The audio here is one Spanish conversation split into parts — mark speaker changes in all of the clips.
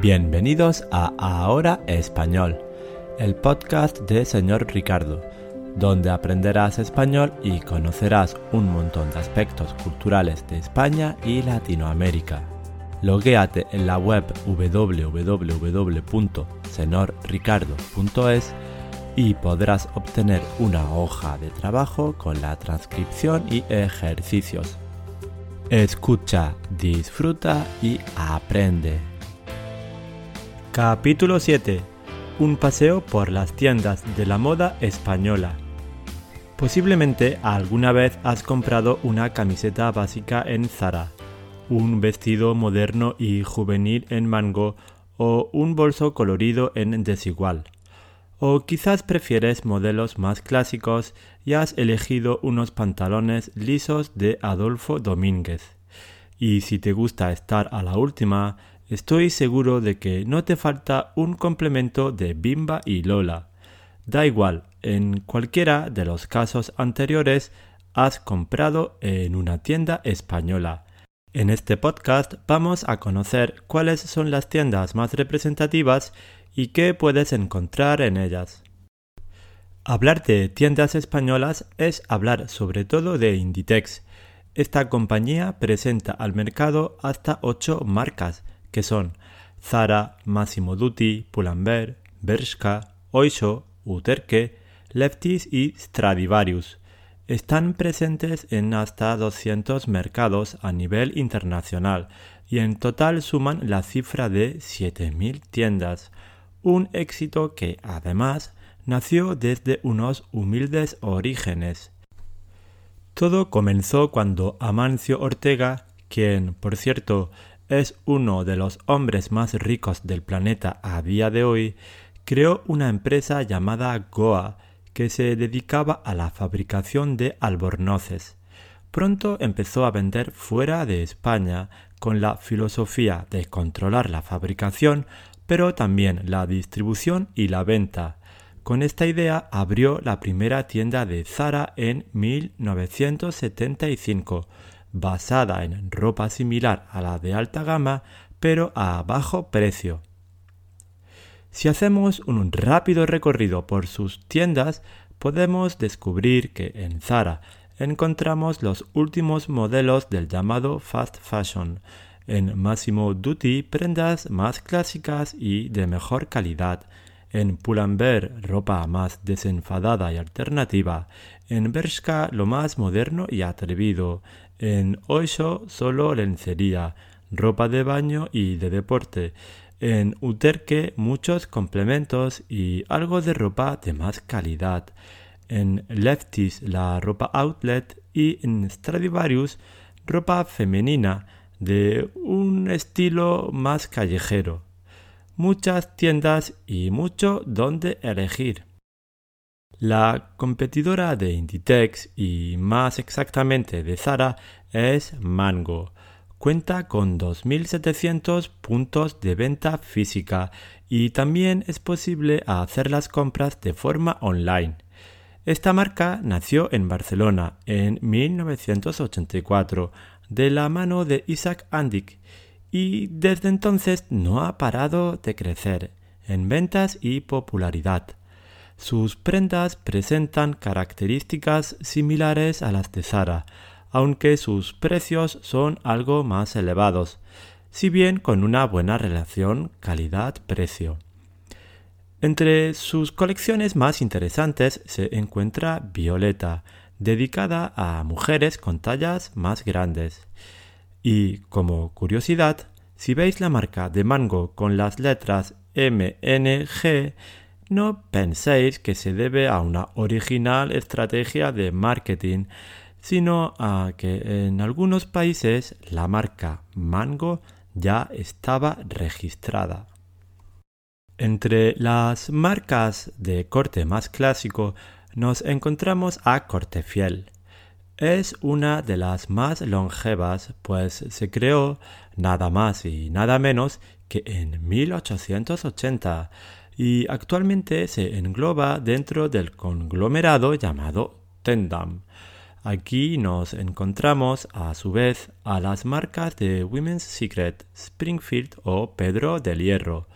Speaker 1: Bienvenidos a Ahora Español, el podcast de señor Ricardo, donde aprenderás español y conocerás un montón de aspectos culturales de España y Latinoamérica. Loguéate en la web www.senorricardo.es y podrás obtener una hoja de trabajo con la transcripción y ejercicios. Escucha, disfruta y aprende. Capítulo 7. Un paseo por las tiendas de la moda española. Posiblemente alguna vez has comprado una camiseta básica en Zara, un vestido moderno y juvenil en Mango o un bolso colorido en Desigual. O quizás prefieres modelos más clásicos y has elegido unos pantalones lisos de Adolfo Domínguez. Y si te gusta estar a la última, Estoy seguro de que no te falta un complemento de Bimba y Lola. Da igual, en cualquiera de los casos anteriores has comprado en una tienda española. En este podcast vamos a conocer cuáles son las tiendas más representativas y qué puedes encontrar en ellas. Hablar de tiendas españolas es hablar sobre todo de Inditex. Esta compañía presenta al mercado hasta ocho marcas, que son Zara, Massimo Dutti, Pull&Bear, Bershka, Oysho, Uterque, Lefties y Stradivarius. Están presentes en hasta 200 mercados a nivel internacional y en total suman la cifra de 7.000 tiendas, un éxito que además nació desde unos humildes orígenes. Todo comenzó cuando Amancio Ortega, quien, por cierto, es uno de los hombres más ricos del planeta a día de hoy, creó una empresa llamada Goa que se dedicaba a la fabricación de albornoces. Pronto empezó a vender fuera de España con la filosofía de controlar la fabricación, pero también la distribución y la venta. Con esta idea abrió la primera tienda de Zara en 1975 basada en ropa similar a la de alta gama, pero a bajo precio. Si hacemos un rápido recorrido por sus tiendas, podemos descubrir que en Zara encontramos los últimos modelos del llamado fast fashion, en Massimo Dutti prendas más clásicas y de mejor calidad, en Pull&Bear ropa más desenfadada y alternativa, en Bershka lo más moderno y atrevido, en Oisho solo lencería, ropa de baño y de deporte. En Uterque muchos complementos y algo de ropa de más calidad. En Lefties la ropa outlet y en Stradivarius ropa femenina de un estilo más callejero. Muchas tiendas y mucho donde elegir. La competidora de Inditex y más exactamente de Zara es Mango. Cuenta con 2.700 puntos de venta física y también es posible hacer las compras de forma online. Esta marca nació en Barcelona en 1984 de la mano de Isaac Andik y desde entonces no ha parado de crecer en ventas y popularidad. Sus prendas presentan características similares a las de Zara, aunque sus precios son algo más elevados, si bien con una buena relación calidad-precio. Entre sus colecciones más interesantes se encuentra Violeta, dedicada a mujeres con tallas más grandes. Y como curiosidad, si veis la marca de mango con las letras MNG, no penséis que se debe a una original estrategia de marketing, sino a que en algunos países la marca Mango ya estaba registrada. Entre las marcas de corte más clásico nos encontramos a Cortefiel. Es una de las más longevas, pues se creó nada más y nada menos que en 1880 y actualmente se engloba dentro del conglomerado llamado Tendam. Aquí nos encontramos a su vez a las marcas de Women's Secret, Springfield o Pedro del Hierro.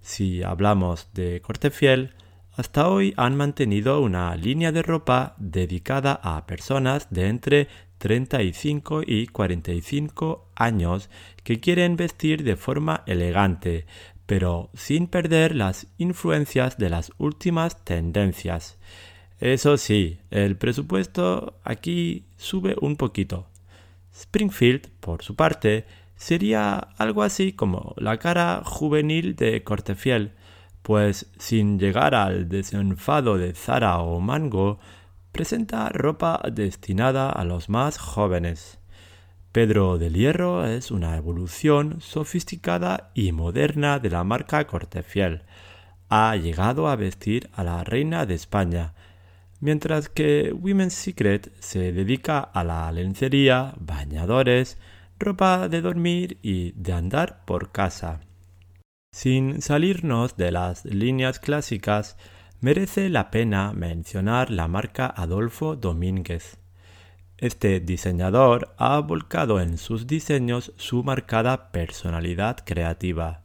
Speaker 1: Si hablamos de corte fiel, hasta hoy han mantenido una línea de ropa dedicada a personas de entre 35 y 45 años que quieren vestir de forma elegante, pero sin perder las influencias de las últimas tendencias. Eso sí, el presupuesto aquí sube un poquito. Springfield, por su parte, sería algo así como la cara juvenil de Cortefiel, pues sin llegar al desenfado de Zara o Mango, presenta ropa destinada a los más jóvenes. Pedro del Hierro es una evolución sofisticada y moderna de la marca Cortefiel. Ha llegado a vestir a la reina de España, mientras que Women's Secret se dedica a la lencería, bañadores, ropa de dormir y de andar por casa. Sin salirnos de las líneas clásicas, merece la pena mencionar la marca Adolfo Domínguez. Este diseñador ha volcado en sus diseños su marcada personalidad creativa.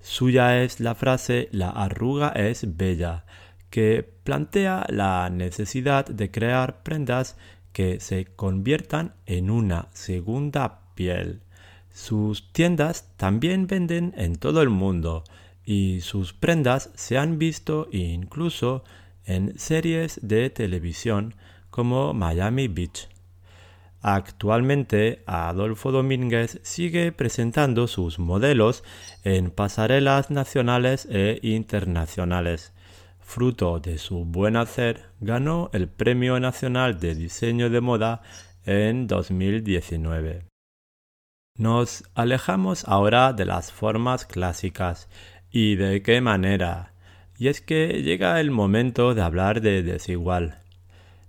Speaker 1: Suya es la frase La arruga es bella, que plantea la necesidad de crear prendas que se conviertan en una segunda piel. Sus tiendas también venden en todo el mundo y sus prendas se han visto incluso en series de televisión como Miami Beach. Actualmente Adolfo Domínguez sigue presentando sus modelos en pasarelas nacionales e internacionales fruto de su buen hacer, ganó el Premio Nacional de Diseño de Moda en 2019. Nos alejamos ahora de las formas clásicas y de qué manera. Y es que llega el momento de hablar de desigual.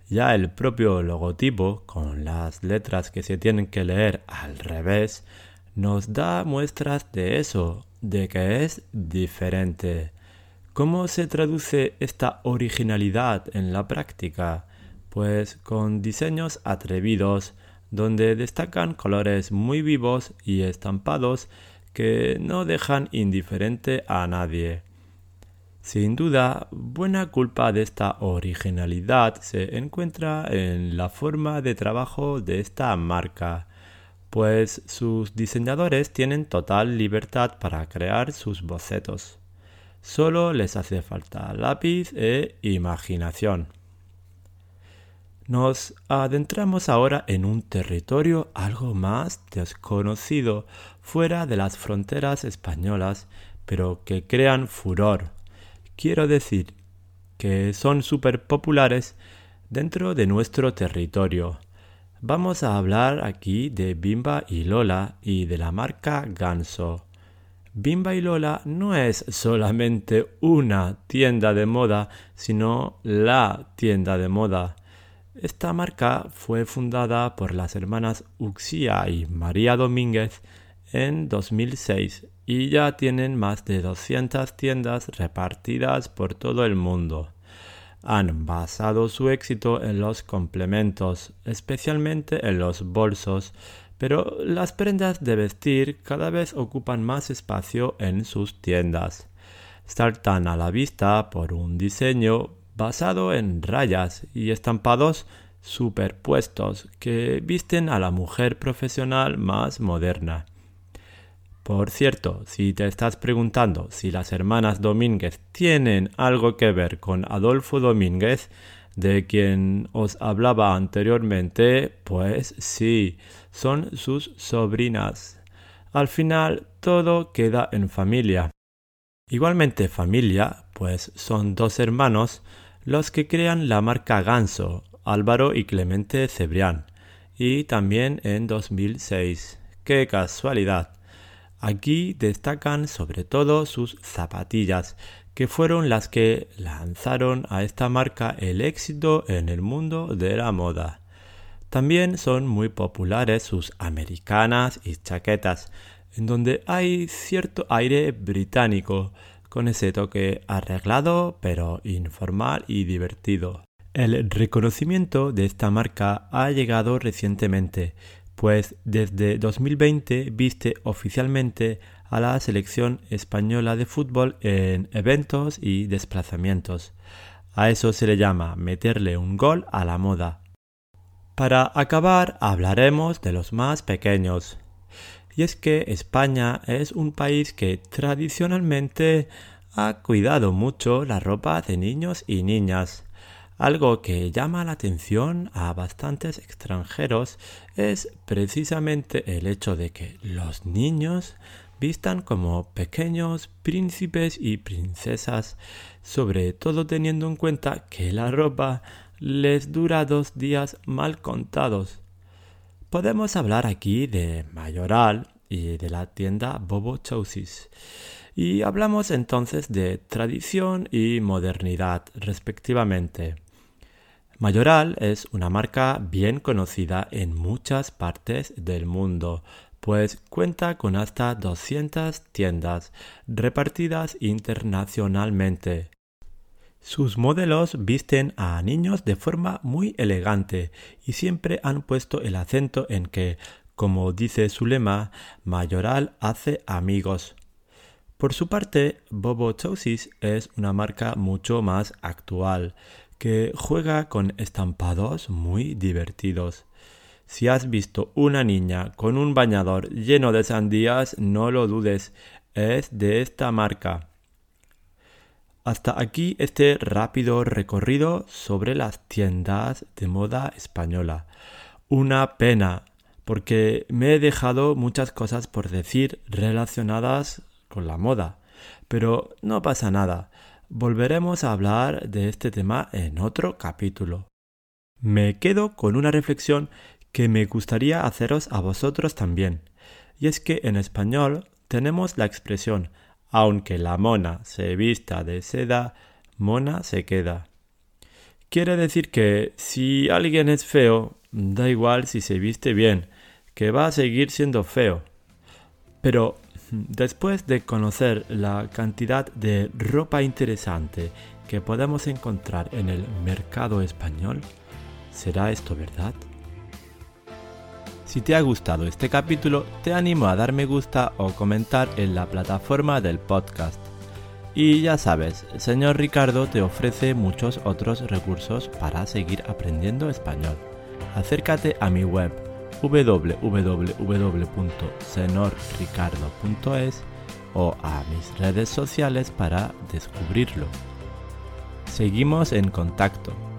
Speaker 1: Ya el propio logotipo, con las letras que se tienen que leer al revés, nos da muestras de eso, de que es diferente. ¿Cómo se traduce esta originalidad en la práctica? Pues con diseños atrevidos, donde destacan colores muy vivos y estampados que no dejan indiferente a nadie. Sin duda, buena culpa de esta originalidad se encuentra en la forma de trabajo de esta marca, pues sus diseñadores tienen total libertad para crear sus bocetos. Solo les hace falta lápiz e imaginación. Nos adentramos ahora en un territorio algo más desconocido fuera de las fronteras españolas, pero que crean furor. Quiero decir que son súper populares dentro de nuestro territorio. Vamos a hablar aquí de Bimba y Lola y de la marca Ganso. Bimba y Lola no es solamente una tienda de moda, sino la tienda de moda. Esta marca fue fundada por las hermanas Uxia y María Domínguez en 2006 y ya tienen más de 200 tiendas repartidas por todo el mundo. Han basado su éxito en los complementos, especialmente en los bolsos, pero las prendas de vestir cada vez ocupan más espacio en sus tiendas. Saltan a la vista por un diseño basado en rayas y estampados superpuestos que visten a la mujer profesional más moderna. Por cierto, si te estás preguntando si las hermanas Domínguez tienen algo que ver con Adolfo Domínguez, de quien os hablaba anteriormente, pues sí, son sus sobrinas. Al final todo queda en familia. Igualmente familia, pues son dos hermanos los que crean la marca Ganso, Álvaro y Clemente Cebrián, y también en 2006. ¡Qué casualidad! Aquí destacan sobre todo sus zapatillas, que fueron las que lanzaron a esta marca el éxito en el mundo de la moda. También son muy populares sus americanas y chaquetas, en donde hay cierto aire británico, con ese toque arreglado pero informal y divertido. El reconocimiento de esta marca ha llegado recientemente, pues desde 2020 viste oficialmente a la selección española de fútbol en eventos y desplazamientos. A eso se le llama meterle un gol a la moda. Para acabar hablaremos de los más pequeños. Es que España es un país que tradicionalmente ha cuidado mucho la ropa de niños y niñas. Algo que llama la atención a bastantes extranjeros es precisamente el hecho de que los niños vistan como pequeños príncipes y princesas, sobre todo teniendo en cuenta que la ropa les dura dos días mal contados. Podemos hablar aquí de Mayoral y de la tienda Bobo Chousis. Y hablamos entonces de tradición y modernidad, respectivamente. Mayoral es una marca bien conocida en muchas partes del mundo, pues cuenta con hasta 200 tiendas repartidas internacionalmente. Sus modelos visten a niños de forma muy elegante y siempre han puesto el acento en que, como dice su lema, Mayoral hace amigos. Por su parte, Bobo Chosis es una marca mucho más actual, que juega con estampados muy divertidos. Si has visto una niña con un bañador lleno de sandías, no lo dudes, es de esta marca. Hasta aquí este rápido recorrido sobre las tiendas de moda española. Una pena, porque me he dejado muchas cosas por decir relacionadas con la moda. Pero no pasa nada, volveremos a hablar de este tema en otro capítulo. Me quedo con una reflexión que me gustaría haceros a vosotros también, y es que en español tenemos la expresión aunque la mona se vista de seda, mona se queda. Quiere decir que si alguien es feo, da igual si se viste bien, que va a seguir siendo feo. Pero después de conocer la cantidad de ropa interesante que podemos encontrar en el mercado español, ¿será esto verdad? Si te ha gustado este capítulo, te animo a dar me gusta o comentar en la plataforma del podcast. Y ya sabes, el señor Ricardo te ofrece muchos otros recursos para seguir aprendiendo español. Acércate a mi web www.senorricardo.es o a mis redes sociales para descubrirlo. Seguimos en contacto.